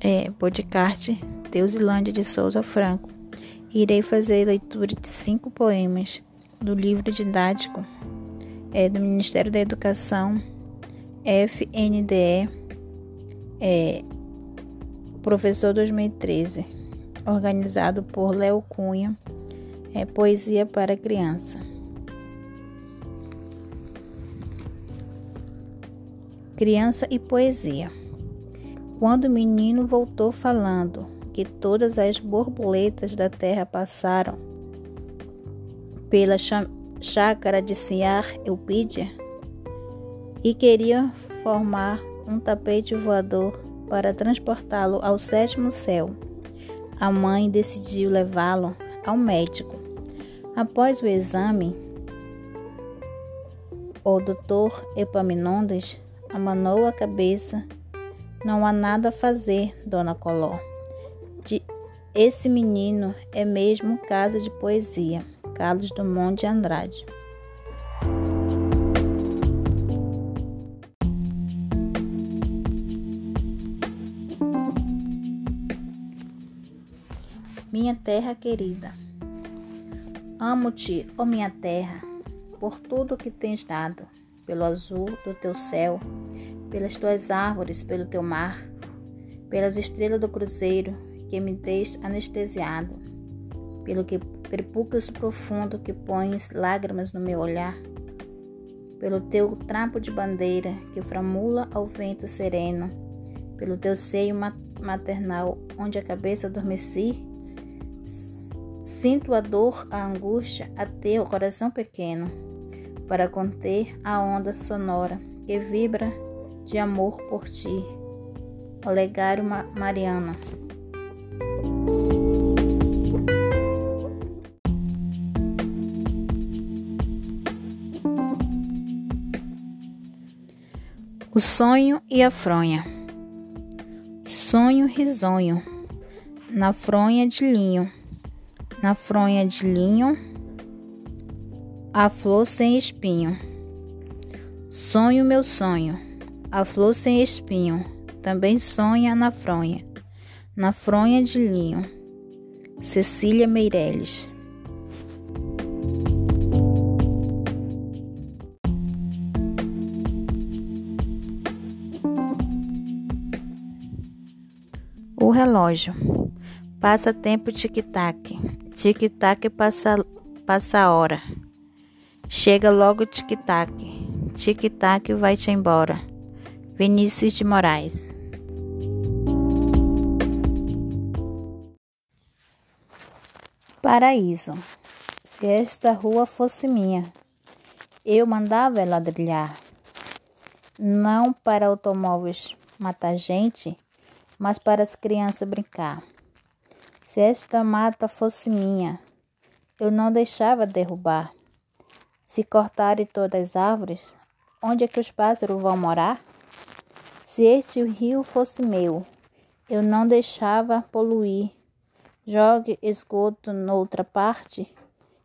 é, podcast Deusilândia de Souza Franco. Irei fazer leitura de cinco poemas do livro didático é, do Ministério da Educação, FNDE, é, professor 2013, organizado por Léo Cunha, é, Poesia para Criança. Criança e Poesia. Quando o menino voltou falando que todas as borboletas da terra passaram pela chácara de Ciar Eupídia e queria formar um tapete voador para transportá-lo ao sétimo céu, a mãe decidiu levá-lo ao médico. Após o exame, o doutor Epaminondas amanou a cabeça não há nada a fazer, Dona Coló. De esse menino é mesmo um caso de poesia. Carlos Drummond de Andrade. Minha terra querida, amo-te, ó oh minha terra, por tudo que tens dado, pelo azul do teu céu pelas tuas árvores, pelo teu mar, pelas estrelas do cruzeiro que me tens anestesiado, pelo que crepúsculo profundo que pões lágrimas no meu olhar, pelo teu trapo de bandeira que framula ao vento sereno, pelo teu seio maternal onde a cabeça adormeci, sinto a dor, a angústia, a teu coração pequeno, para conter a onda sonora que vibra de amor por ti. Olegário Mariana. O sonho e a fronha. Sonho risonho, na fronha de linho, na fronha de linho, a flor sem espinho. Sonho meu sonho a flor sem espinho também sonha na fronha, na fronha de linho. Cecília Meirelles. O relógio. Passa tempo tic-tac. Tic-tac passa, passa a hora. Chega logo tic-tac. Tic-tac vai-te embora. Vinícius de Moraes. Paraíso. Se esta rua fosse minha, eu mandava ela ladrilhar. Não para automóveis matar gente, mas para as crianças brincar. Se esta mata fosse minha, eu não deixava derrubar. Se cortarem todas as árvores, onde é que os pássaros vão morar? Se este rio fosse meu, eu não deixava poluir. Jogue esgoto noutra parte,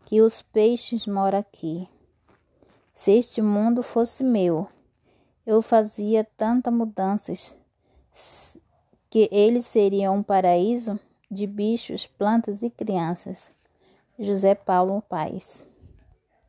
que os peixes moram aqui. Se este mundo fosse meu, eu fazia tantas mudanças que ele seria um paraíso de bichos, plantas e crianças. José Paulo Paes